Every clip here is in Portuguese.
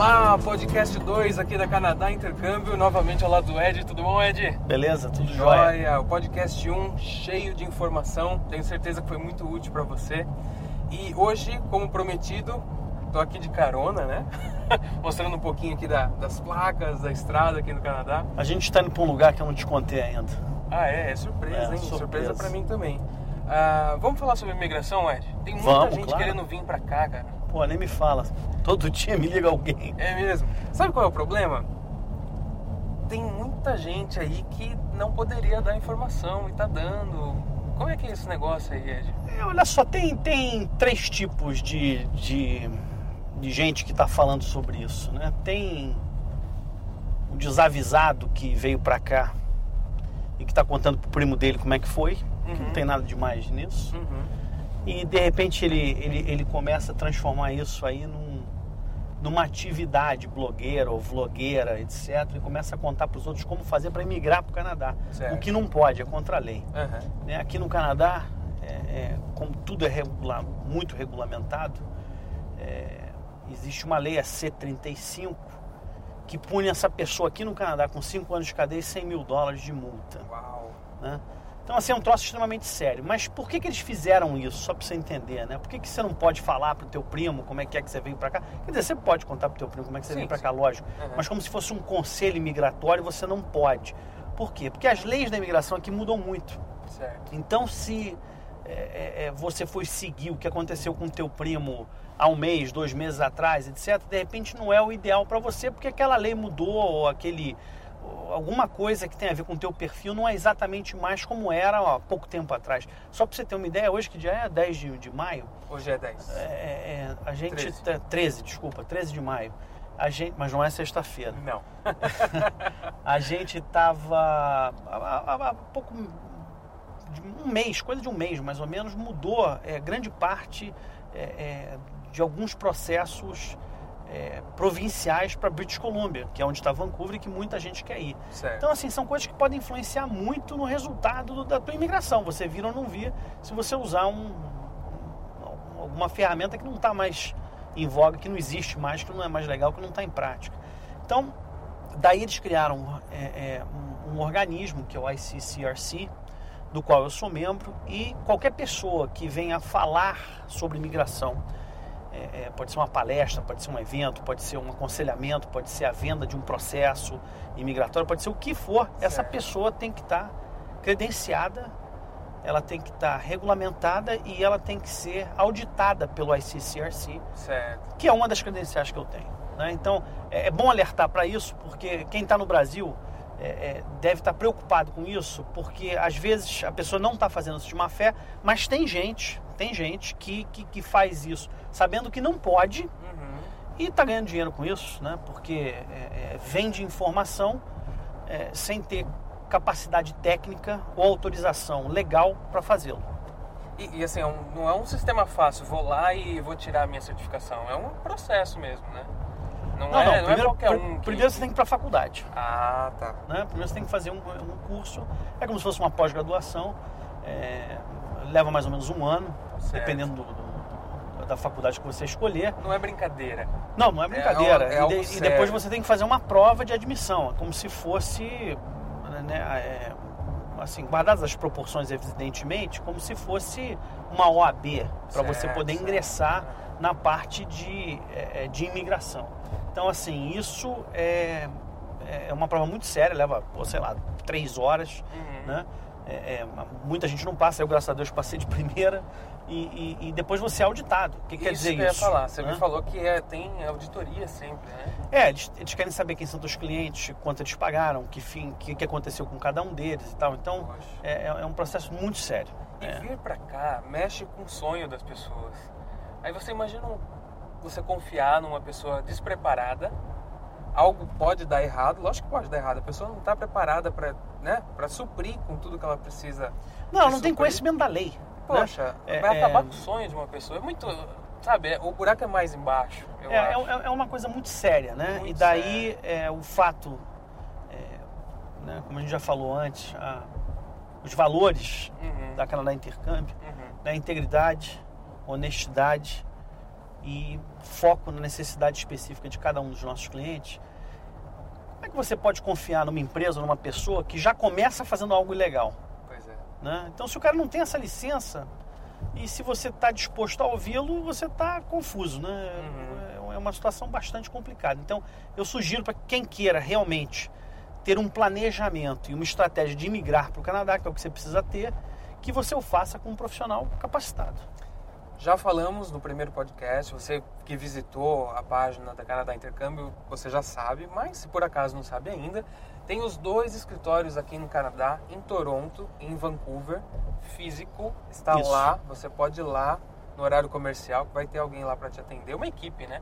Olá, podcast 2 aqui da Canadá Intercâmbio, novamente ao lado do Ed. Tudo bom, Ed? Beleza, tudo jóia. Joia. O podcast 1 um, cheio de informação, tenho certeza que foi muito útil para você. E hoje, como prometido, tô aqui de carona, né? Mostrando um pouquinho aqui da, das placas, da estrada aqui no Canadá. A gente está indo para um lugar que eu não te contei ainda. Ah, é? É surpresa, É, hein? surpresa. Surpresa para mim também. Ah, vamos falar sobre imigração, Ed? Tem muita Vamos, gente claro. querendo vir para cá, cara. Pô, nem me fala. Todo dia me liga alguém. É mesmo. Sabe qual é o problema? Tem muita gente aí que não poderia dar informação e tá dando. Como é que é esse negócio aí, Ed? É, olha só, tem, tem três tipos de, de, de gente que está falando sobre isso, né? Tem o desavisado que veio para cá e que está contando pro primo dele como é que foi, que Uhum. não tem nada demais nisso. Uhum. E de repente ele, ele, ele começa a transformar isso aí num, numa atividade blogueira ou vlogueira, etc. E começa a contar para os outros como fazer para emigrar para o Canadá. Certo. O que não pode, é contra a lei. Aham. né? Aqui no Canadá, é, é, como tudo é muito regulamentado, é, existe uma lei, a C35, que pune essa pessoa aqui no Canadá com 5 anos de cadeia e 100 mil dólares de multa. Uau. né? Então, assim, é um troço extremamente sério. Mas por que, que eles fizeram isso? Só para você entender, né? Por que, que você não pode falar pro teu primo como é que é que você veio para cá? Quer dizer, você pode contar pro teu primo como é que você Sim, veio para cá, lógico. Uhum. Mas como se fosse um conselho imigratório, você não pode. Por quê? Porque as leis da imigração aqui mudam muito. Certo. Então, se é, é, é, você foi seguir o que aconteceu com o teu primo há um mês, dois meses atrás, etc., de repente não é o ideal para você, porque aquela lei mudou, ou aquele alguma coisa que tem a ver com o teu perfil não é exatamente mais como era ó, há pouco tempo atrás. Só para você ter uma ideia, hoje que dia é 10 de, de maio, Hoje é 10. é, é, a gente... 13. tá- 13, desculpa, 13 de maio. A gente, mas não é sexta-feira. Não. A gente estava há, há- há pouco de um mês, coisa de um mês mais ou menos, mudou é, grande parte é, é, de alguns processos é, provinciais para British Columbia, que é onde está Vancouver e que muita gente quer ir. Certo. Então, assim, são coisas que podem influenciar muito no resultado do- da tua imigração. Você vir ou não vir, se você usar um, um- alguma ferramenta que não está mais em voga, que não existe mais, que não é mais legal, que não está em prática. Então, daí eles criaram é, é, um, um organismo, que é o ICCRC, do qual eu sou membro, e qualquer pessoa que venha falar sobre imigração, é, é, pode ser uma palestra, pode ser um evento, pode ser um aconselhamento, pode ser a venda de um processo imigratório, pode ser o que for, essa Certo. pessoa tem que estar credenciada, ela tem que estar regulamentada e ela tem que ser auditada pelo ICCRC, Certo. que é uma das credenciais que eu tenho. né? Então, é é bom alertar para isso, porque quem está no Brasil é, é, deve estar preocupado com isso, porque às vezes a pessoa não está fazendo isso de má fé, mas tem gente, tem gente que, que, que faz isso sabendo que não pode Uhum. e está ganhando dinheiro com isso, né? porque é, é, vende informação é, sem ter capacidade técnica ou autorização legal para fazê-lo. E, e, assim, é um- não é um sistema fácil. Vou lá e vou tirar a minha certificação. É um processo mesmo, né? Não, Não, é, não, não é primeiro, qualquer pr- um. que- primeiro você tem que ir para a faculdade. Ah, tá. né? Primeiro você tem que fazer um, um curso, é como se fosse uma pós-graduação, é, leva mais ou menos um ano, Certo. dependendo do- do- da faculdade que você escolher. Não é brincadeira. Não, não é brincadeira. é E algo de- e, depois você tem que fazer uma prova de admissão, é como se fosse, né, é, assim, guardadas as proporções evidentemente, como se fosse uma OAB para você poder certo. ingressar na parte de, é, de imigração. Então, assim, isso é, é uma prova muito séria, leva, pô, sei lá, três horas, Uhum. né? É, é, muita gente não passa, eu, graças a Deus, passei de primeira e, e- e depois você é auditado. O que quer isso dizer que eu ia isso? falar. Você né? me falou que é, tem auditoria sempre, né? É, eles, eles querem saber quem são teus clientes, quanto eles pagaram, que fim, que, que aconteceu com cada um deles e tal. Então, é, é- é um processo muito sério. E É. vir pra cá mexe com o sonho das pessoas. Aí você imagina você confiar numa pessoa despreparada, algo pode dar errado, lógico que pode dar errado, a pessoa não está preparada para né, pra suprir com tudo que ela precisa. Não, não tem suprir. conhecimento da lei. Né? Poxa, É, vai é- acabar com o sonho de uma pessoa. É muito. Sabe, é- o buraco é mais embaixo. É, é, é- é uma coisa muito séria, né? Muito e daí é, o fato, é, né, como a gente já falou antes, a- os valores Uhum, da Canadá Intercâmbio, uhum. da integridade, honestidade, e foco na necessidade específica de cada um dos nossos clientes, como é que você pode confiar numa empresa, numa pessoa que já começa fazendo algo ilegal? É. Né? Então, se o cara não tem essa licença e se você está disposto a ouvi-lo, você está confuso, né? Uhum. É uma situação bastante complicada. Então, eu sugiro para quem queira realmente ter um planejamento e uma estratégia de imigrar para o Canadá, que é o que você precisa ter, que você o faça com um profissional capacitado. Já falamos no primeiro podcast, você que visitou a página da Canadá Intercâmbio, você já sabe, mas se por acaso não sabe ainda, tem os dois escritórios aqui no Canadá, em Toronto e em Vancouver, físico, está Isso. lá, você pode ir lá no horário comercial, que vai ter alguém lá para te atender, uma equipe, né?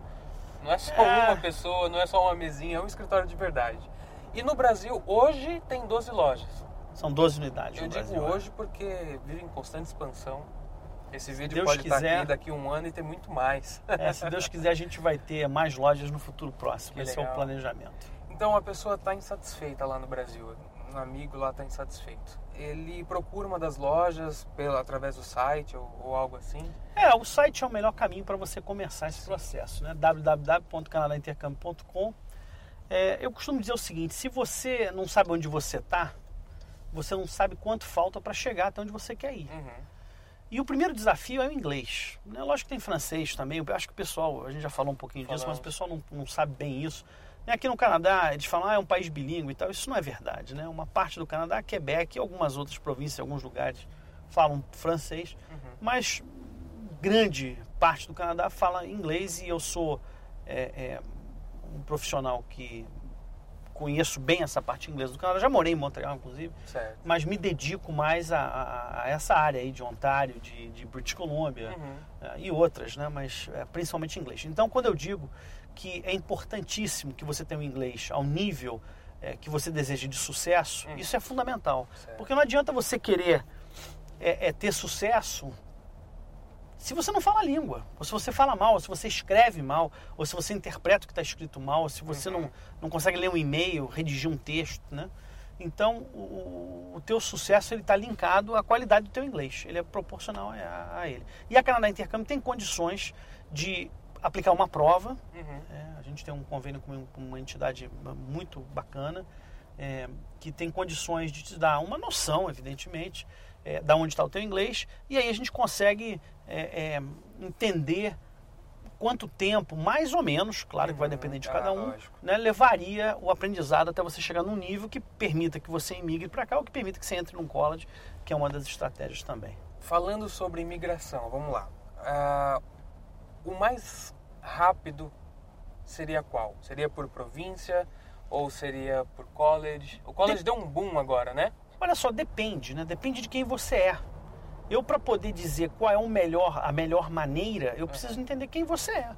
Não é só É. uma pessoa, não é só uma mesinha, é um escritório de verdade. E no Brasil, hoje tem 12 lojas. São 12 unidades Eu digo Brasil. hoje porque vive em constante expansão. Esse vídeo Deus pode estar quiser. aqui daqui a um ano e ter muito mais. É, se Deus quiser, a gente vai ter mais lojas no futuro próximo. Que Esse é o legal. planejamento. Então a pessoa está insatisfeita lá no Brasil. Um amigo lá está insatisfeito. Ele procura uma das lojas pela, através do site ou, ou algo assim. É, o site é o melhor caminho para você começar esse processo, né? www.canadaintercâmbio.com. É, eu costumo dizer o seguinte: se você não sabe onde você está, você não sabe quanto falta para chegar até onde você quer ir. Uhum. E o primeiro desafio é o inglês. Né? Lógico que tem francês também. Eu acho que o pessoal, a gente já falou um pouquinho disso, mas Falamos. o pessoal não, não sabe bem isso. E Aqui no Canadá, eles falam, ah, é um país bilíngue e tal. Isso não é verdade, né? Uma parte do Canadá, Quebec e algumas outras províncias, alguns lugares, falam francês. Uhum. Mas grande parte do Canadá fala inglês e eu sou é, é, um profissional que conheço bem essa parte inglesa do Canadá. Já morei em Montreal, inclusive Certo. mas me dedico mais a, a- a essa área aí de Ontário, de, de British Columbia Uhum. eh, e outras, né? Mas eh, principalmente inglês. Então, quando eu digo que é importantíssimo que você tenha um inglês ao nível eh, que você deseja de sucesso, Uhum. isso é fundamental. Certo. Porque não adianta você querer eh, eh, ter sucesso se você não fala a língua, ou se você fala mal, ou se você escreve mal, ou se você interpreta o que está escrito mal, ou se você Uhum. não, não consegue ler um e-mail, redigir um texto, né? Então, o, o teu sucesso está linkado à qualidade do teu inglês. Ele é proporcional a, a ele. E a Canadá Intercâmbio tem condições de aplicar uma prova. Uhum. é, a gente tem um convênio com uma entidade muito bacana é, que tem condições de te dar uma noção, evidentemente, é, da onde está o teu inglês. E aí a gente consegue é, é, entender quanto tempo, mais ou menos, claro que vai Uhum. depender de Ah, cada um, lógico. né, levaria o aprendizado até você chegar num nível que permita que você emigre para cá ou que permita que você entre num college, que é uma das estratégias também. Falando sobre imigração, vamos lá. Ah, o mais rápido seria qual? Seria por província ou seria por college? O college deu um boom agora, né? Olha só, depende, né? Depende de quem você é. Eu, para poder dizer qual é o melhor, a melhor maneira, eu preciso entender quem você é.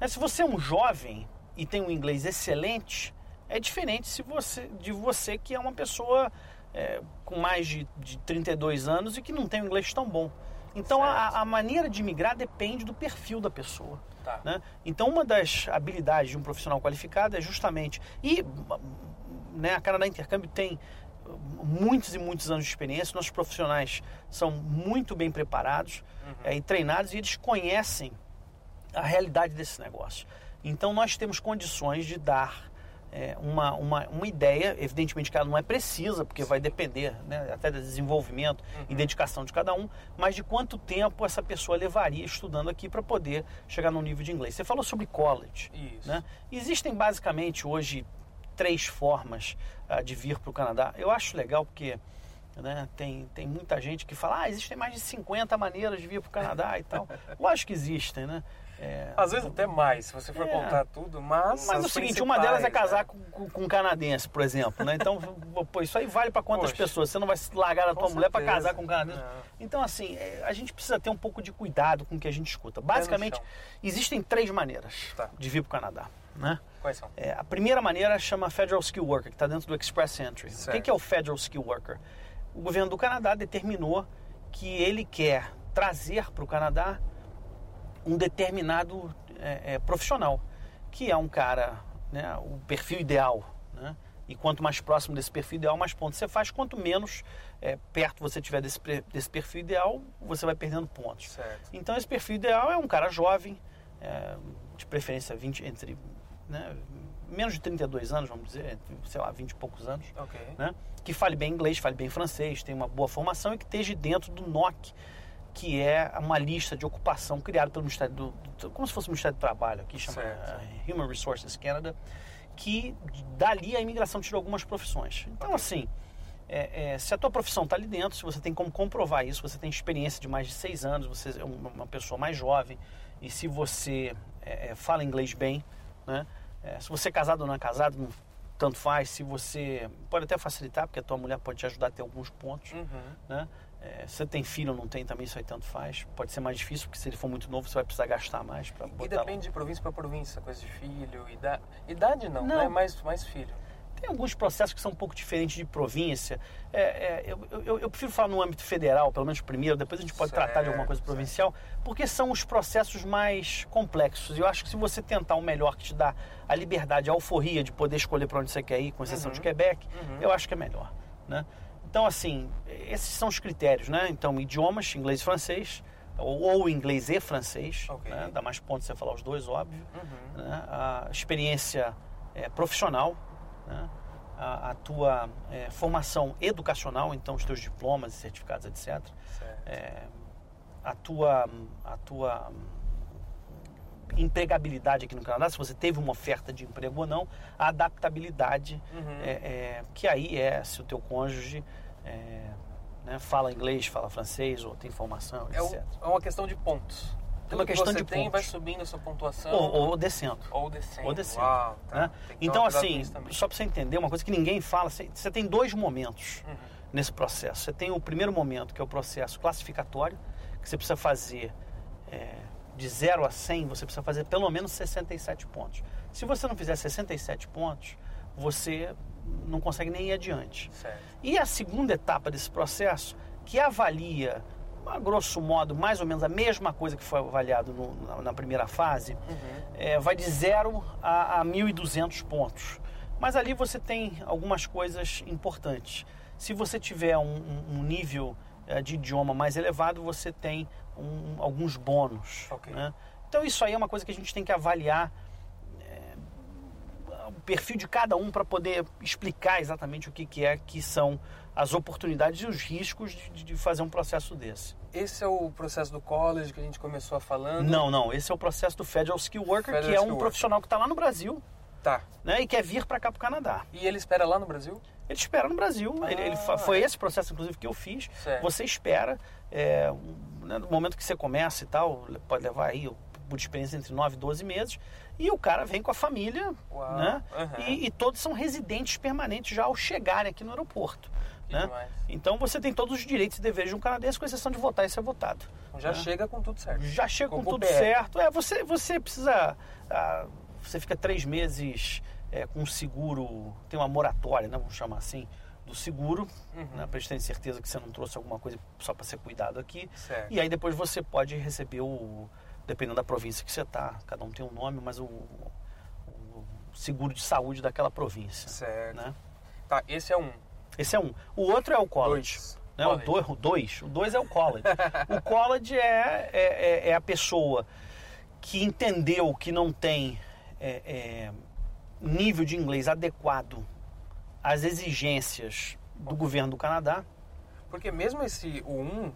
Né, Se você é um jovem e tem um inglês excelente, é diferente se você, de você que é uma pessoa é, com mais de, de 32 anos e que não tem um inglês tão bom. Então, a, a maneira de migrar depende do perfil da pessoa. Tá. né? Então, uma das habilidades de um profissional qualificado é justamente. E né, a Canadá Intercâmbio tem uh, muitos e muitos anos de experiência, nossos profissionais são muito bem preparados Uhum. eh, e treinados e eles conhecem a realidade desse negócio. Então, nós temos condições de dar eh, uma, uma, uma ideia, evidentemente que ela não é precisa, porque vai depender né, até do desenvolvimento e dedicação de cada um, mas de quanto tempo essa pessoa levaria estudando aqui para poder chegar num nível de inglês. Você falou sobre college. Isso. Né? Existem basicamente hoje três formas ah, de vir para o Canadá. Eu acho legal porque né, tem, tem muita gente que fala, ah, existem mais de 50 maneiras de vir para o Canadá e tal. Lógico que existem, né? É, Às vezes até mais, se você for É. contar tudo, mas. mas é o seguinte, uma delas é casar né? com, com- um canadense, por exemplo, né? Então, pô, isso aí vale para quantas Poxa. pessoas? Você não vai se largar da Com tua mulher para casar com um canadense? Não. Então, assim, é, a gente precisa ter um pouco de cuidado com o que a gente escuta. Basicamente, existem três maneiras Tá. de vir para o Canadá, né? Quais são? É, a primeira maneira chama Federal Skill Worker, que está dentro do Express Entry. O que Certo. que é o Federal Skill Worker? O governo do Canadá determinou que ele quer trazer para o Canadá um determinado é, é, profissional, que é um cara, né, o perfil ideal. Né? E quanto mais próximo desse perfil ideal, mais pontos você faz. Quanto menos é, perto você tiver desse, desse perfil ideal, você vai perdendo pontos. Certo. Então esse perfil ideal é um cara jovem, é, de preferência 20, entre né, menos de 32 anos, vamos dizer, sei lá, 20 e poucos anos, Ok. né, que fale bem inglês, fale bem francês, tenha uma boa formação e que esteja dentro do NOC, que é uma lista de ocupação criada pelo Ministério do, do- como se fosse o Ministério do Trabalho, aqui chama eh, Human Resources Canada, que dali a imigração tira algumas profissões. Então, assim, é, é, se a tua profissão está ali dentro, se você tem como comprovar isso, você tem experiência de mais de seis anos, você é uma, uma pessoa mais jovem, e se você é, é, fala inglês bem, né? É, se você é casado ou não é casado, não, tanto faz. Se você pode até facilitar, porque a tua mulher pode te ajudar a ter alguns pontos, Uhum. né? É, se você tem filho ou não tem, também isso aí tanto faz. Pode ser mais difícil, porque se ele for muito novo, você vai precisar gastar mais para E botar. depende de província para província, coisa de filho, idade. Idade não, Não. né? Mais, mais filho. Tem alguns processos que são um pouco diferentes de província. É, é, eu, eu, eu prefiro falar no âmbito federal, pelo menos primeiro, depois a gente pode tratar de alguma coisa Certo, provincial, porque são os processos mais complexos. Eu acho que se você tentar o melhor que te dá a liberdade, a alforria de poder escolher para onde você quer ir, com exceção Uhum. de Quebec, Uhum. eu acho que é melhor. Né? Então, assim, esses são os critérios, né? Então, idiomas, inglês e francês, ou, ou inglês e francês, Ok. né? dá mais pontos você falar os dois, óbvio Uhum. né? a experiência é, profissional, né? a, a tua é, formação educacional, então os teus diplomas e certificados, etc. É, a tua, a tua empregabilidade aqui no Canadá, se você teve uma oferta de emprego ou não, a adaptabilidade, Uhum. é, é, que aí é se o teu cônjuge é, né, fala inglês, fala francês ou tem formação, É, etc. é uma questão de pontos. Tudo uma questão que você de tem vai pontos. subindo a sua pontuação. Ou, ou descendo. ou descendo. ou descendo, Uau, tá. né? Então, assim, só para você entender, uma coisa que ninguém fala, você você tem dois momentos Uhum. nesse processo. Você tem o primeiro momento, que é o processo classificatório, que você precisa fazer é, de 0 a 100, você precisa fazer pelo menos 67 pontos. Se você não fizer 67 pontos, você não consegue nem ir adiante. Certo. E a segunda etapa desse processo, que avalia, a grosso modo, mais ou menos a mesma coisa que foi avaliado no- na, na primeira fase, Uhum. é, vai de 0 a, a 1.200 pontos. Mas ali você tem algumas coisas importantes. Se você tiver um, um- nível é, de idioma mais elevado, você tem um- alguns bônus. Ok. né? Então isso aí é uma coisa que a gente tem que avaliar o perfil de cada um para poder explicar exatamente o que, que é que são as oportunidades e os riscos de, de fazer um processo desse. Esse é o processo do college que a gente começou falando. Não, não. Esse é o processo do Federal Skill Worker, Federal que é um Skill profissional que está lá no Brasil Tá. né, e quer vir para cá para o Canadá. E ele espera lá no Brasil? Ele espera no Brasil. Ah. Ele, ele fa- foi esse processo, inclusive, que eu fiz. Certo. Você espera, é, né, no momento que você começa e tal, pode levar aí, por experiência, entre 9 e 12 meses. E o cara vem com a família, Uau. né? Aham. E, e todos são residentes permanentes já ao chegarem aqui no aeroporto. Que né? demais. Então você tem todos os direitos e deveres de um canadense, com exceção de votar e ser votado. Então já né? chega com tudo certo. Já chega com, Com tudo coberto. certo. É, você, você precisa. ah, você fica três meses é, com seguro, tem uma moratória, né, vamos chamar assim, do seguro, Uhum. né, para eles terem certeza que você não trouxe alguma coisa só para ser cuidado aqui. Certo. E aí depois você pode receber o. Dependendo da província que você está, cada um tem um nome, mas o, o seguro de saúde daquela província. Certo. Né? Tá, esse é um. Esse é um. O outro é o college. Dois. Né? College. O, dois, o dois. O dois é o college. o college é, é, é- é a pessoa que entendeu que não tem é, é, nível de inglês adequado às exigências do governo do Canadá. Porque mesmo esse o 1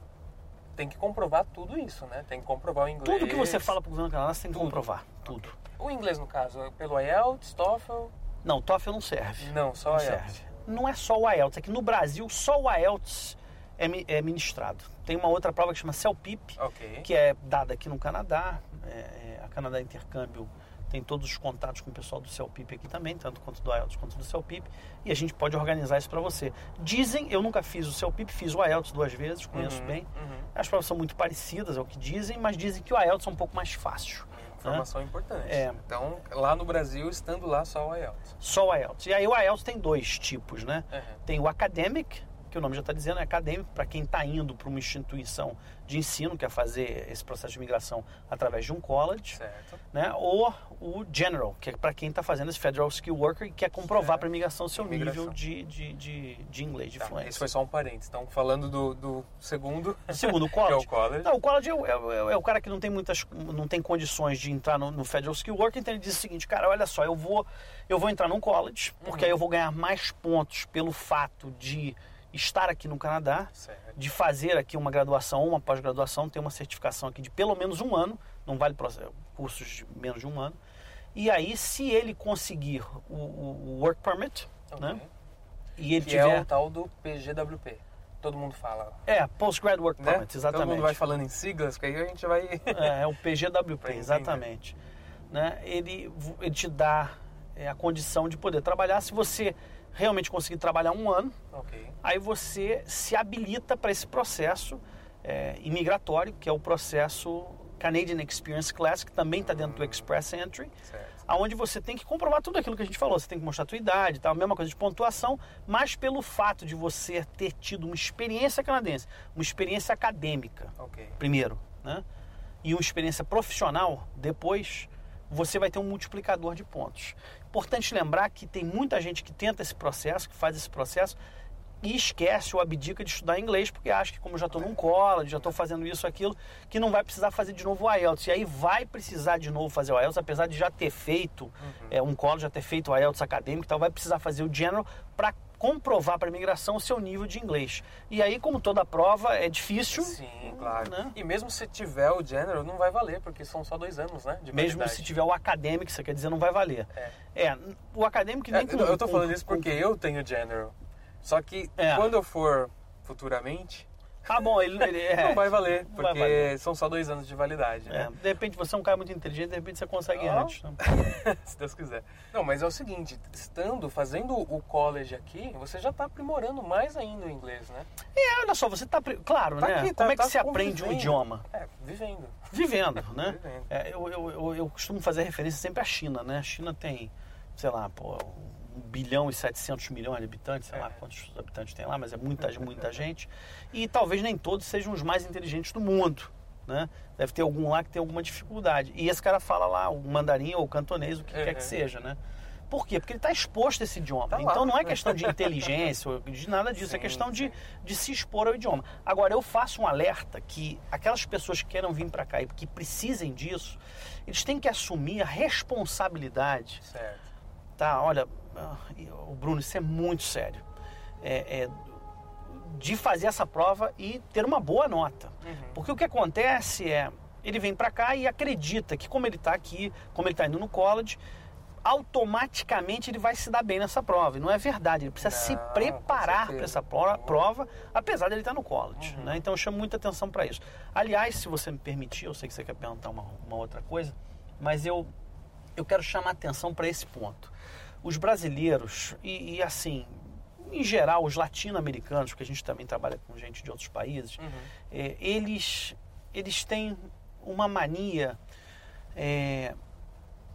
tem que comprovar tudo isso, né? Tem que comprovar o inglês. Tudo que você fala para o governo você tem que Tudo. comprovar. Tudo. O inglês, no caso, é pelo IELTS, TOEFL? Não, TOEFL não serve. Não, só não IELTS. serve. Não é só o IELTS, é que no Brasil só o IELTS é, é ministrado. Tem uma outra prova que chama CELPIP, Ok. que é dada aqui no Canadá. É, é, a Canadá Intercâmbio tem todos os contatos com o pessoal do CELPIP aqui também, tanto quanto do IELTS quanto do CELPIP, e a gente pode organizar isso para você. Dizem, eu nunca fiz o CELPIP, fiz o IELTS duas vezes, conheço Uhum, bem. uhum. As provas são muito parecidas, é o que dizem, mas dizem que o IELTS é um pouco mais fácil. Informação importante. É. Então, lá no Brasil, estando lá, só o IELTS. Só o IELTS. E aí o IELTS tem dois tipos, né? Uhum. Tem o academic, que o nome já está dizendo, é acadêmico, para quem está indo para uma instituição de ensino, quer fazer esse processo de imigração através de um college, Certo. né? ou o general, que é para quem está fazendo esse Federal Skill Worker e quer comprovar para a imigração o seu Imigração. nível de, de, de, de inglês, de Tá, fluência. esse foi só um parênteses. Então, falando do, do segundo, Segundo o que é college, o college. não, o college é, o- é o- é o cara que não tem muitas, não tem condições de entrar no, no Federal Skill Worker, então ele diz o seguinte, cara, olha só, eu vou, eu vou entrar num college, porque Uhum. aí eu vou ganhar mais pontos pelo fato de estar aqui no Canadá, Certo. de fazer aqui uma graduação ou uma pós-graduação, ter uma certificação aqui de pelo menos um ano, não vale pro- cursos de menos de um ano. E aí, se ele conseguir o, o- work permit, Ok. né? E ele Que tiver é o tal do PGWP. Todo mundo fala. é postgrad work Né? permit, exatamente. Todo mundo vai falando em siglas, que aí a gente vai. É, é o PGWP, exatamente. Né? Ele, ele te dá é, a condição de poder trabalhar. Se você realmente conseguir trabalhar um ano, ok. aí você se habilita para esse processo é, imigratório, que é o processo Canadian Experience Class, que também está dentro do Express Entry, Certo. aonde você tem que comprovar tudo aquilo que a gente falou. Você tem que mostrar a tua idade, tal, a mesma coisa de pontuação, mas pelo fato de você ter tido uma experiência canadense, uma experiência acadêmica, Ok. primeiro, né? E uma experiência profissional depois, você vai ter um multiplicador de pontos. Importante lembrar que tem muita gente que tenta esse processo, que faz esse processo e esquece ou abdica de estudar inglês porque acha que como já estou num college, já estou fazendo isso, aquilo, que não vai precisar fazer de novo o IELTS. E aí vai precisar de novo fazer o IELTS, apesar de já ter feito é, um college, já ter feito o IELTS acadêmico e tal, vai precisar fazer o General para comprovar para a imigração o seu nível de inglês. E aí, como toda prova, é difícil. Sim, claro. Né? E mesmo se tiver o general, não vai valer, porque são só dois anos, né? Mesmo se tiver o acadêmico, isso quer dizer, não vai valer. É. É, o acadêmico É, nem com, eu tô com- falando isso com- porque eu tenho general. Só que É. quando eu for futuramente, Ah, bom, ele, ele é, não vai valer, não porque vai valer. são só dois anos de validade, É, né? de repente você é um cara muito inteligente, de repente você consegue Ah. antes. né? se Deus quiser. Não, mas é o seguinte, estando, fazendo o college aqui, você já tá aprimorando mais ainda o inglês, né? É, olha só, você tá. pre- Claro, Tá né? aqui, tá- Como é que tá se aprende um convivendo. idioma? É, vivendo. Vivendo, né? Vivendo. É, eu, eu, eu, eu costumo fazer referência sempre à China, né? A China tem, sei lá, pô, 1 bilhão e 700 milhões de habitantes, sei lá É. quantos habitantes tem lá, mas é muita, muita gente. E talvez nem todos sejam os mais inteligentes do mundo, né? Deve ter algum lá que tem alguma dificuldade. E esse cara fala lá o mandarim ou o cantonês, o que quer que Uhum. seja, né? Por quê? Porque ele está exposto a esse idioma. Tá então não é questão de inteligência, ou de nada disso, é Sim, questão de, de se expor ao idioma. Agora, eu faço um alerta que aquelas pessoas que queiram vir para cá e que precisem disso, eles têm que assumir a responsabilidade, Certo. Tá? Olha, ah, o Bruno, isso é muito sério. É, é de fazer essa prova e ter uma boa nota. Uhum. Porque o que acontece é, ele vem para cá e acredita que como ele está aqui, como ele está indo no college, automaticamente ele vai se dar bem nessa prova. E não é verdade, ele precisa se Não, com preparar para essa pro- prova, apesar de ele estar no college. Uhum. Né? Então eu chamo muita atenção para isso. Aliás, se você me permitir, eu sei que você quer perguntar uma, uma outra coisa, mas eu, eu quero chamar atenção para esse ponto. Os brasileiros, e, e assim, em geral, os latino-americanos, porque a gente também trabalha com gente de outros países, Uhum. é, eles, eles têm uma mania é,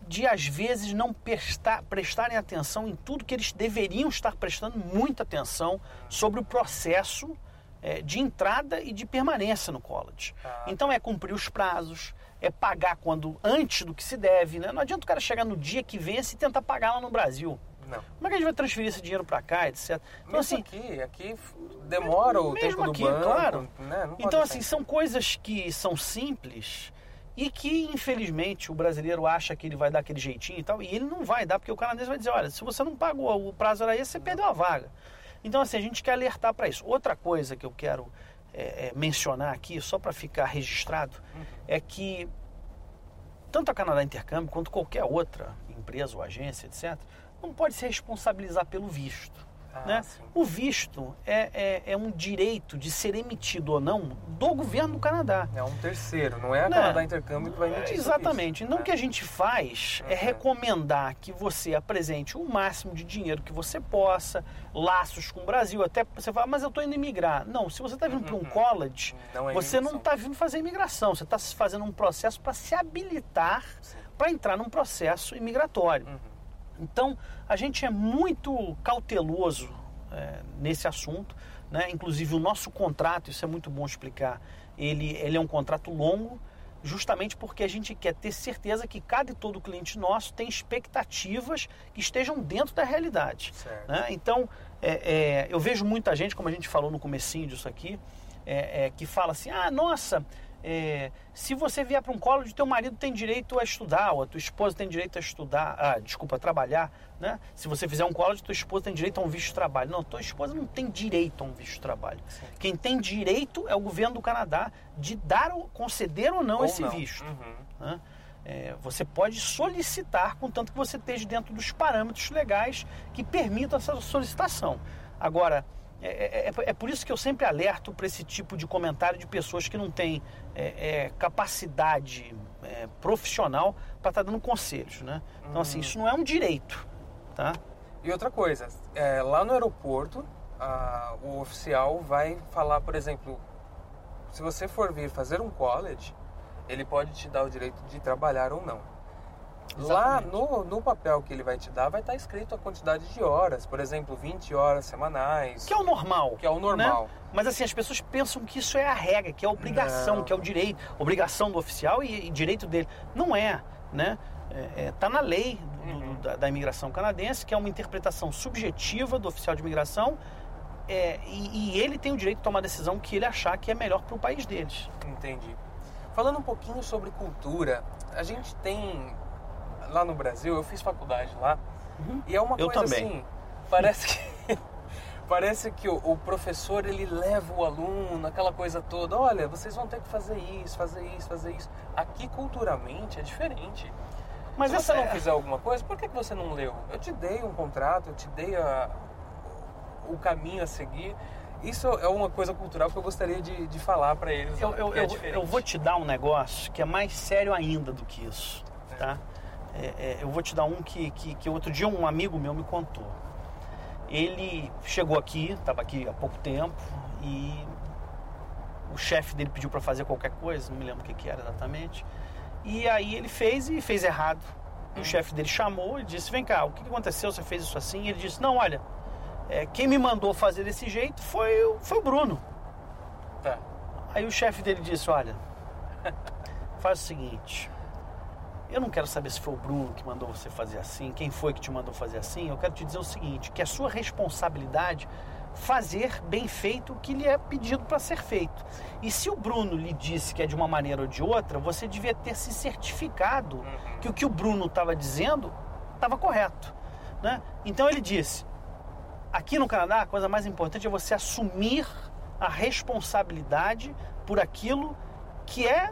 de, às vezes, não prestar, prestarem atenção em tudo que eles deveriam estar prestando muita atenção sobre o processo é, de entrada e de permanência no college. Ah. Então é cumprir os prazos, é pagar quando antes do que se deve. Né? Não adianta o cara chegar no dia que vence e tentar pagar lá no Brasil. Não. Como é que a gente vai transferir esse dinheiro para cá, etc. Então, Mesmo assim, aqui, aqui demora o mesmo tempo do aqui, banco. claro. Né? Não Então, ser assim, são coisas que são simples e que, infelizmente, o brasileiro acha que ele vai dar aquele jeitinho e tal, e ele não vai dar, porque o canadense vai dizer, olha, se você não pagou o prazo era esse, você perdeu a vaga. Então, assim, a gente quer alertar para isso. Outra coisa que eu quero é, é, mencionar aqui, só para ficar registrado, é que tanto a Canadá Intercâmbio quanto qualquer outra empresa ou agência, etc., não pode se responsabilizar pelo visto. Ah, né? O visto é, é, é um direito de ser emitido ou não do governo do Canadá. É um terceiro, não é a Né? Canadá Intercâmbio que vai emitir Exatamente. Então, né? o que a gente faz é Uhum. recomendar que você apresente o máximo de dinheiro que você possa, laços com o Brasil. Até você fala, mas eu estou indo imigrar. Não, se você está vindo para um Uhum. college, Não é você não imigração. está vindo fazer imigração. Você está fazendo um processo para se habilitar para entrar num processo imigratório. Uhum. Então, a gente é muito cauteloso é, nesse assunto. Né? Inclusive o nosso contrato, isso é muito bom explicar, ele, ele é um contrato longo, justamente porque a gente quer ter certeza que cada e todo cliente nosso tem expectativas que estejam dentro da realidade. Né? Então, é, é, eu vejo muita gente, como a gente falou no comecinho disso aqui, é, é que fala assim, ah, nossa, é, se você vier para um college, teu marido tem direito a estudar, ou a tua esposa tem direito a estudar, ah, desculpa, a trabalhar, né? Se você fizer um college, tua esposa tem direito a um visto de trabalho. Não, tua esposa não tem direito a um visto de trabalho. Sim. Quem tem direito é o governo do Canadá de dar, conceder ou não ou esse não. visto. Uhum. Né? É, você pode solicitar, contanto que você esteja dentro dos parâmetros legais que permitam essa solicitação. Agora, é, é, é, é, por isso que eu sempre alerto para esse tipo de comentário de pessoas que não têm é, é capacidade é, profissional para estar tá dando conselhos, né? Então, assim, isso não é um direito, tá? E outra coisa, lá no aeroporto, a, o oficial vai falar, por exemplo, se você for vir fazer um college, ele pode te dar o direito de trabalhar ou não. Lá no, no papel que ele vai te dar, vai estar escrito a quantidade de horas, por exemplo, 20 horas semanais. Que é o normal. Que é o normal. Né? Mas assim, as pessoas pensam que isso é a regra, que é a obrigação, Não. que é o direito, obrigação do oficial e, e direito dele. Não é, né? Está é, é, tá na lei do, uhum. da, da, imigração canadense, que é uma interpretação subjetiva do oficial de imigração, é, e, e, ele tem o direito de tomar a decisão que ele achar que é melhor para o país deles. Entendi. Falando um pouquinho sobre cultura, a gente tem lá no Brasil, eu fiz faculdade lá, uhum. e é uma eu coisa também. assim, parece que parece que o, o, professor ele leva o aluno, aquela coisa toda, olha, vocês vão ter que fazer isso, fazer isso, fazer isso. Aqui culturalmente é diferente. Mas Se você não é... fizer alguma coisa, por que, que você não leu? Eu te dei um contrato, eu te dei a, o caminho a seguir. Isso é uma coisa cultural que eu gostaria de, de falar para eles. Eu, eu, é eu, eu, vou te dar um negócio que é mais sério ainda do que isso, é. tá? É, é, eu vou te dar um que, que, que, outro dia um amigo meu me contou. Ele chegou aqui, estava aqui há pouco tempo, e o chefe dele pediu para fazer qualquer coisa, não me lembro o que, que era exatamente. E aí ele fez e fez errado. E o chefe dele chamou e disse: Vem cá, o que aconteceu? Você fez isso assim? E ele disse: Não, olha, é, quem me mandou fazer desse jeito foi, foi o Bruno. Tá. Aí o chefe dele disse: Olha, faz o seguinte eu não quero saber se foi o Bruno que mandou você fazer assim, quem foi que te mandou fazer assim. Eu quero te dizer o seguinte: que é sua responsabilidade fazer bem feito o que lhe é pedido para ser feito. E se o Bruno lhe disse que é de uma maneira ou de outra, você devia ter se certificado uhum. que o que o Bruno estava dizendo estava correto. Né? Então ele disse: aqui no Canadá, a coisa mais importante é você assumir a responsabilidade por aquilo que é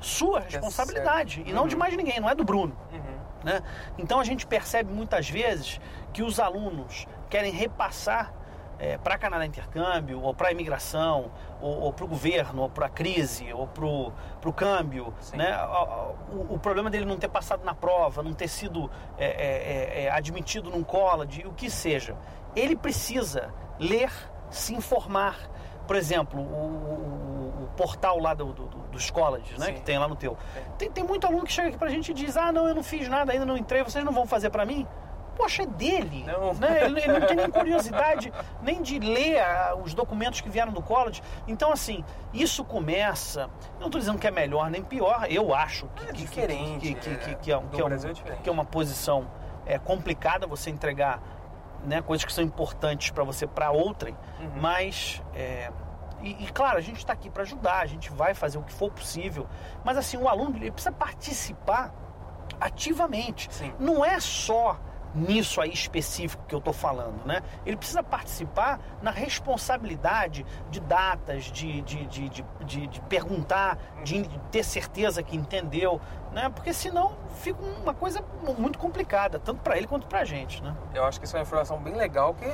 sua responsabilidade e não de uhum. mais ninguém, não é do Bruno. Uhum. Né? Então a gente percebe muitas vezes que os alunos querem repassar é, para Canadá Intercâmbio, ou para a imigração, ou, ou para o governo, ou para a crise, ou para o câmbio. Né? O, o, problema dele não ter passado na prova, não ter sido é, é, é, é admitido num college, o que seja. Ele precisa ler, se informar, por exemplo, o, o, portal lá do, do, dos colleges, né? Sim. Que tem lá no teu. Tem, tem muito aluno que chega aqui pra gente e diz, ah, não, eu não fiz nada, ainda não entrei, vocês não vão fazer para mim? Poxa, é dele. Não. Né? Ele, ele, não tem nem curiosidade nem de ler a, os documentos que vieram do college. Então, assim, isso começa. Não estou dizendo que é melhor nem pior, eu acho que é diferente. Que, que, que, que, é, é, que, é, um, que é uma posição é, complicada você entregar né, coisas que são importantes para você para outrem, uhum. mas é, e, e, claro, a gente está aqui para ajudar, a gente vai fazer o que for possível, mas assim, o aluno ele precisa participar ativamente. Sim. Não é só nisso aí específico que eu estou falando, né? Ele precisa participar na responsabilidade de datas, de, de, de, de, perguntar, de ter certeza que entendeu, né? Porque senão fica uma coisa muito complicada, tanto para ele quanto para a gente, né? Eu acho que isso é uma informação bem legal que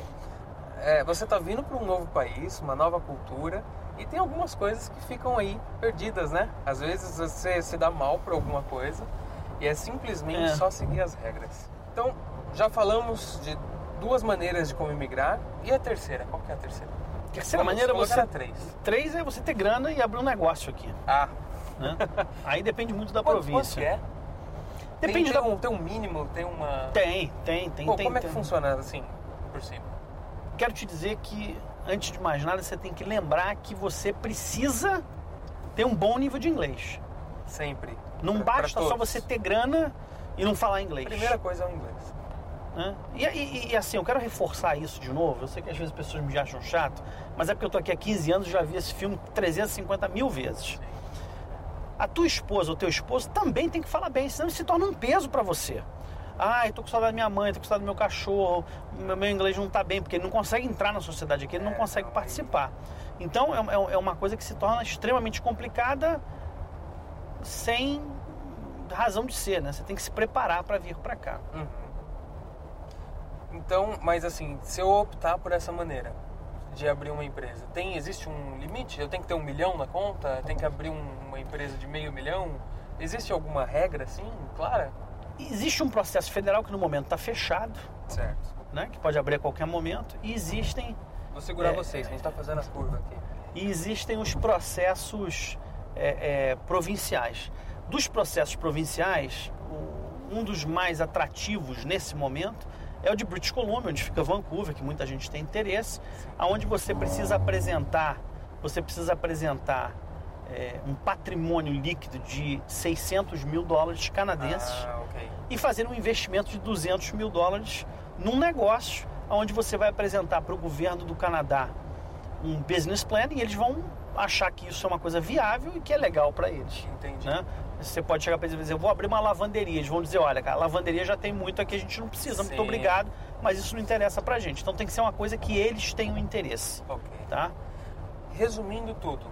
é, você está vindo para um novo país, uma nova cultura e tem algumas coisas que ficam aí perdidas, né? Às vezes você se dá mal por alguma coisa e é simplesmente é. só seguir as regras. Então, já falamos de duas maneiras de como imigrar. E a terceira? Qual que é a terceira? A terceira maneira você. Três. três é você ter grana e abrir um negócio aqui. Ah. Né? Aí depende muito da quanto, província. Quanto é? Depende tem, da... um, tem um mínimo, tem uma. Tem, tem, tem. Pô, tem como tem, é que funciona assim, por cima? Quero te dizer que antes de mais nada, você tem que lembrar que você precisa ter um bom nível de inglês. Sempre. Não Pra- pra basta só todos. você ter grana e não falar inglês. Primeira coisa é o inglês. Né? E, e- e, assim, eu quero reforçar isso de novo. Eu sei que às vezes as pessoas me acham chato, mas é porque eu tô aqui há 15 anos e já vi esse filme 350 mil vezes. A tua esposa ou teu esposo também tem que falar bem, senão ele se torna um peso pra você. Ah, eu tô com saudade da minha mãe, tô com saudade do meu cachorro, meu, meu inglês não tá bem, porque ele não consegue entrar na sociedade aqui, ele não É, consegue participar. Então é, é- é uma coisa que se torna extremamente complicada sem razão de ser, né? Você tem que se preparar para vir para cá. Uhum. Então, mas assim, se eu optar por essa maneira de abrir uma empresa, tem existe um limite? Eu tenho que ter um milhão na conta? Tem que abrir um- uma empresa de meio milhão? Existe alguma regra assim, clara? Existe um processo federal que no momento está fechado, Certo. né? Que pode abrir a qualquer momento. E existem Vou segurar É, vocês, a gente tá fazendo a curva aqui. e existem os processos é, é, provinciais. Dos processos provinciais, um dos mais atrativos nesse momento é o de British Columbia, onde fica Vancouver, que muita gente tem interesse, aonde você precisa apresentar, você precisa apresentar é, um patrimônio líquido de 600 mil dólares canadenses Ah, ok. e fazer um investimento de 200 mil dólares num negócio onde você vai apresentar para o governo do Canadá um business plan e eles vão achar que isso é uma coisa viável e que é legal para eles. Entendi. Né? Você pode chegar para eles e dizer, eu vou abrir uma lavanderia. Eles vão dizer, olha, cara, a lavanderia já tem muito aqui, a gente não precisa, muito Sim. obrigado, mas isso não interessa pra gente. Então tem que ser uma coisa que eles tenham interesse, Ok. tá? Resumindo tudo,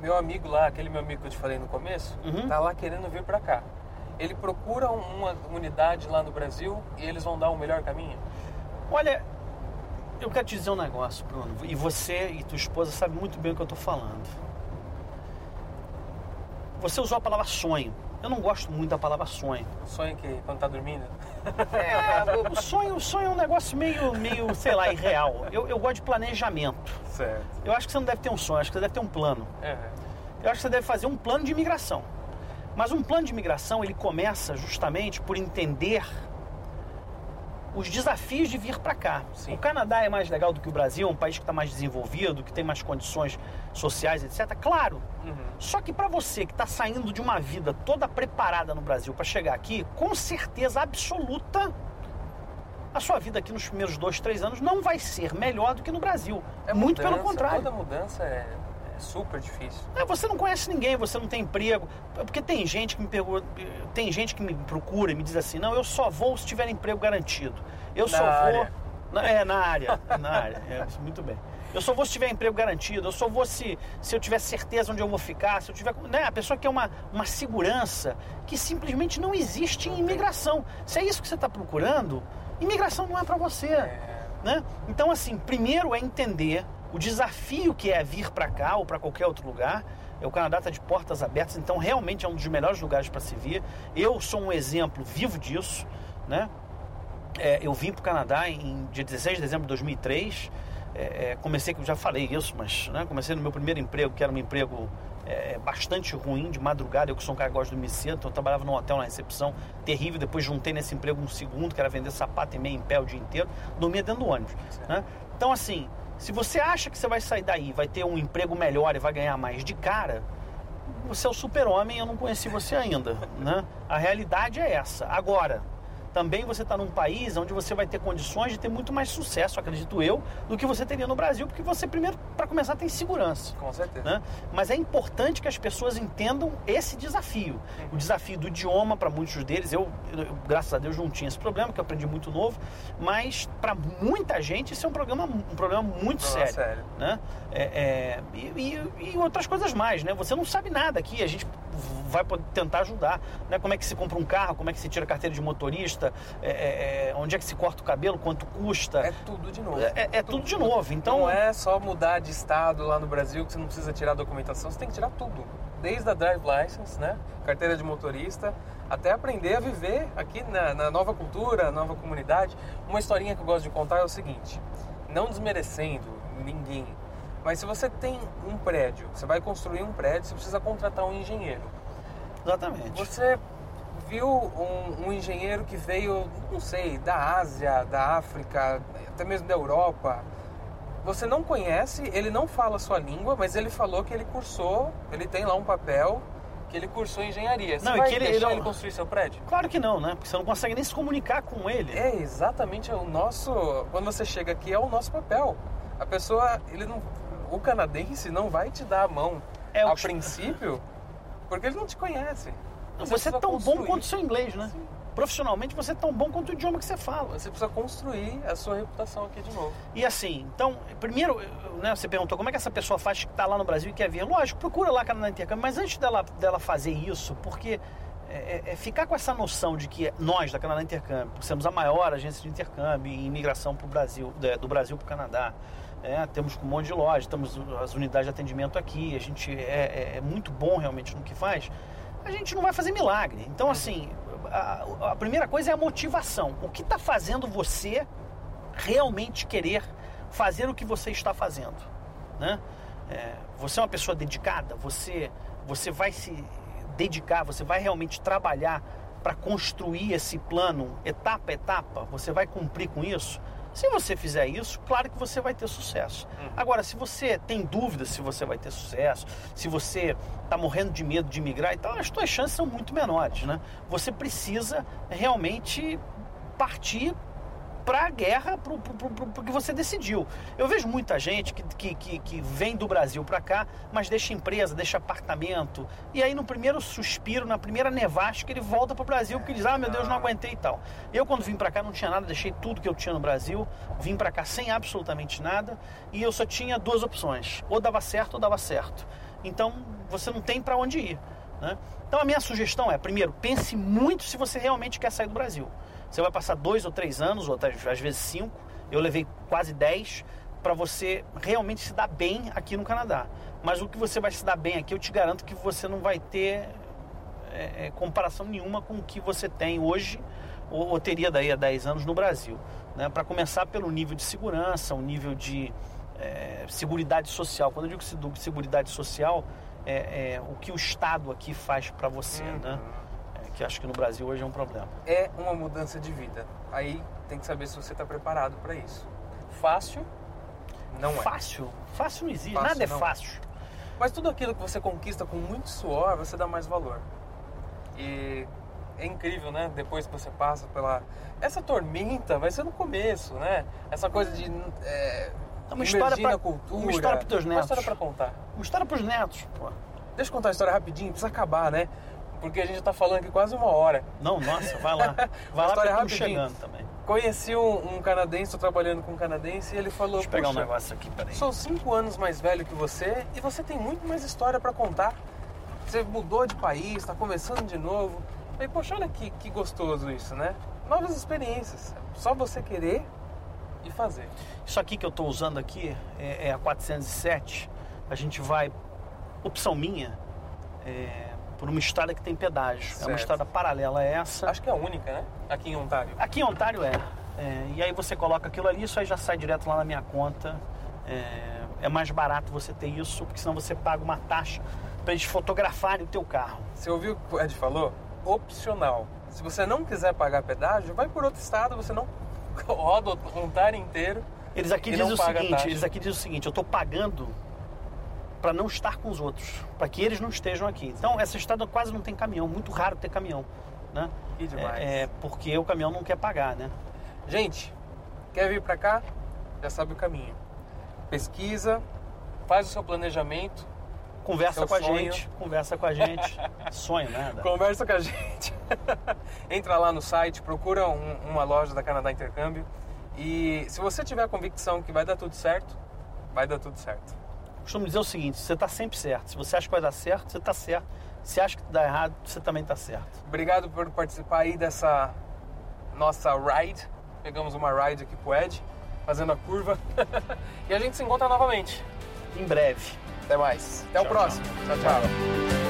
meu amigo lá, aquele meu amigo que eu te falei no começo, Uhum. tá lá querendo vir pra cá. Ele procura uma unidade lá no Brasil e eles vão dar o melhor caminho? Olha, eu quero te dizer um negócio, Bruno, e você e tua esposa sabem muito bem o que eu tô falando. Você usou a palavra sonho. Eu não gosto muito da palavra sonho. Sonho que quando tá dormindo? É, o sonho, o sonho é um negócio meio, meio, sei lá, irreal. Eu, eu gosto de planejamento. Certo. Eu acho que você não deve ter um sonho, acho que você deve ter um plano. É. Eu acho que você deve fazer um plano de imigração. Mas um plano de imigração, ele começa justamente por entender os desafios de vir para cá. Sim. O Canadá é mais legal do que o Brasil, é um país que está mais desenvolvido, que tem mais condições sociais, etc. Claro. Uhum. Só que para você que está saindo de uma vida toda preparada no Brasil para chegar aqui, com certeza absoluta, a sua vida aqui nos primeiros dois, três anos não vai ser melhor do que no Brasil. É Muito mudança, pelo contrário. Toda mudança é, é super difícil. É, você não conhece ninguém, você não tem emprego. Porque tem gente que me pergunta, tem gente que me procura e me diz assim, não, eu só vou se tiver emprego garantido. Eu Na só área. vou. Na, é, na área. Na área. É, muito bem. Eu só vou se tiver emprego garantido, eu só vou se, se eu tiver certeza onde eu vou ficar, se eu tiver. Né, a pessoa quer uma, uma segurança que simplesmente não existe em imigração. Se é isso que você está procurando, imigração não é para você É, né? Então, assim, primeiro é entender o desafio que é vir para cá ou para qualquer outro lugar. É, O Canadá está de portas abertas, então realmente é um dos melhores lugares para se vir. Eu sou um exemplo vivo disso, né? É, eu vim para o Canadá em dia 16 de dezembro de 2003. É, é, comecei, já falei isso, mas né, comecei no meu primeiro emprego, que era um emprego é, bastante ruim, de madrugada. Eu que sou um cara que gosta de dormir cedo, então eu trabalhava num hotel na recepção, terrível. Depois juntei nesse emprego um segundo, que era vender sapato e meia em pé o dia inteiro. Dormia dentro do ônibus. Né? Então, assim, se você acha que você vai sair daí, vai ter um emprego melhor e vai ganhar mais de cara, você é o super-homem, eu não conheci você ainda, né? A realidade é essa. Agora, também você está num país onde você vai ter condições de ter muito mais sucesso, acredito eu, do que você teria no Brasil, porque você primeiro, para começar, tem segurança. com certeza. Né? Mas é importante que as pessoas entendam esse desafio. O desafio do idioma, para muitos deles, eu, eu, graças a Deus, não tinha esse problema, que eu aprendi muito novo, mas para muita gente isso é um, problema, um problema muito Problema sério. sério. Né? É, é, e, e- e outras coisas mais, né? Você não sabe nada aqui, a gente vai poder tentar ajudar. Né? Como é que se compra um carro, como é que se tira a carteira de motorista, é, é, é, onde é que se corta o cabelo, quanto custa. É tudo de novo. É, é tudo de novo. Então, Não é só mudar de estado lá no Brasil que você não precisa tirar a documentação, você tem que tirar tudo. Desde a drive license, né? Carteira de motorista, até aprender a viver aqui na, na nova cultura, nova comunidade. Uma historinha que eu gosto de contar é o seguinte: não desmerecendo ninguém, mas se você tem um prédio, você vai construir um prédio, você precisa contratar um engenheiro. Exatamente. Você viu um, um engenheiro que veio, não sei, da Ásia, da África, até mesmo da Europa. você não conhece, ele não fala a sua língua, mas ele falou que ele cursou, ele tem lá um papel que ele cursou engenharia. Você Não, e vai que ele- deixar ele- ele construir seu prédio? Claro que não, né? Porque você não consegue nem se comunicar com ele. É exatamente o nosso. Quando você chega aqui, é o nosso papel. A pessoa, ele não. O canadense não vai te dar a mão É o a que- princípio, porque ele não te conhece. Você, precisa é tão bom construir. quanto o seu inglês, né? Sim. Profissionalmente você é tão bom quanto o idioma que você fala. Você precisa construir a sua reputação aqui de novo. E assim, então, primeiro, né, você perguntou como é que essa pessoa faz que está lá no Brasil e quer vir. Lógico, procura lá Canadá Intercâmbio, mas antes dela, dela fazer isso, porque é, é ficar com essa noção de que nós, da Canadá Intercâmbio, somos a maior agência de intercâmbio e imigração para o Brasil, do Brasil para o Canadá, é, temos um monte de lojas, temos as unidades de atendimento aqui, a gente é, é- é muito bom realmente no que faz, a gente não vai fazer milagre. Então, assim, a, a primeira coisa é a motivação. O que está fazendo você realmente querer fazer o que você está fazendo, né? É, você é uma pessoa dedicada, você você vai se dedicar, você vai realmente trabalhar para construir esse plano etapa a etapa, você vai cumprir com isso. Se você fizer isso, claro que você vai ter sucesso. Agora, se você tem dúvidas se você vai ter sucesso, se você está morrendo de medo de migrar, então as suas chances são muito menores, né? Você precisa realmente partir para a guerra, pro- pro que você decidiu. Eu vejo muita gente que, que, que, que vem do Brasil para cá, mas deixa empresa, deixa apartamento, e aí no primeiro suspiro, na primeira nevasca, ele volta para o Brasil porque diz: Ah, meu Deus, não aguentei e tal. Eu, quando vim para cá, não tinha nada, deixei tudo que eu tinha no Brasil, vim para cá sem absolutamente nada, e eu só tinha duas opções: ou dava certo ou dava certo. Então você não tem para onde ir. Né? Então a minha sugestão é: primeiro, pense muito se você realmente quer sair do Brasil. Você vai passar dois ou três anos, ou até, às vezes cinco. Eu levei quase dez para você realmente se dar bem aqui no Canadá. Mas o que você vai se dar bem aqui, eu te garanto que você não vai ter é, é, comparação nenhuma com o que você tem hoje ou, ou teria daí a 10 anos no Brasil. Né? Para começar pelo nível de segurança, o nível de é, seguridade social. Quando eu digo se- seguridade social, é, é o que o Estado aqui faz para você, né? Que acho que no Brasil hoje é um problema. É uma mudança de vida. Aí tem que saber se você está preparado para isso. Fácil? Não é. Fácil? Fácil não existe. Fácil Nada é não é. fácil. Mas tudo aquilo que você conquista com muito suor, você dá mais valor. E é incrível, né? Depois que você passa pela. Essa tormenta vai ser no começo, né? Essa coisa de. É... Uma história pra- cultura. uma história pros teus Uma netos. história pra contar. Uma história pros netos. Pô. Deixa eu contar a história rapidinho, precisa acabar, né? Porque a gente tá falando aqui quase uma hora. Não, nossa, vai lá. Vai lá história rapidinho. chegando também. Conheci um, um canadense, tô trabalhando com um canadense, e ele falou: Deixa eu pegar um "Puxa, negócio aqui, peraí. Sou cinco anos mais velho que você e você tem muito mais história para contar. Você mudou de país, está começando de novo. Falei, poxa, olha que, que gostoso isso, né? Novas experiências. Só você querer e fazer. Isso aqui que eu estou usando aqui é, é a 407. A gente vai, opção minha, é, por uma estrada que tem pedágio. É uma Certo. estrada paralela a essa. Acho que é a única, né? Aqui em Ontário. Aqui em Ontário é. É, E aí você coloca aquilo ali, isso aí já sai direto lá na minha conta. É, é mais barato você ter isso, porque senão você paga uma taxa para eles fotografarem o teu carro. Você ouviu o que o Ed falou? Opcional. Se você não quiser pagar pedágio, vai por outro estado, você não roda o Ontário inteiro. Eles aqui dizem não o seguinte, taxa. eles aqui dizem o seguinte, eu estou pagando para não estar com os outros, para que eles não estejam aqui. Então essa estrada quase não tem caminhão, muito raro ter caminhão, né? Que demais. É, é porque o caminhão não quer pagar, né? Gente, quer vir para cá? Já sabe o caminho. Pesquisa, faz o seu planejamento, Conversa com a sonho. gente, conversa com a gente. Sonho, nada. Conversa com a gente. Entra lá no site, procura um- uma loja da Canadá Intercâmbio. E se você tiver a convicção que vai dar tudo certo, vai dar tudo certo. Costumo dizer o seguinte, você está sempre certo. Se você acha que vai dar certo, você está certo. Se acha que dá errado, você também está certo. Obrigado por participar aí dessa nossa ride. Pegamos uma ride aqui com o Ed, fazendo a curva. e a gente se encontra novamente. Em breve. Até mais. Até o Tchau, próximo. tchau. tchau.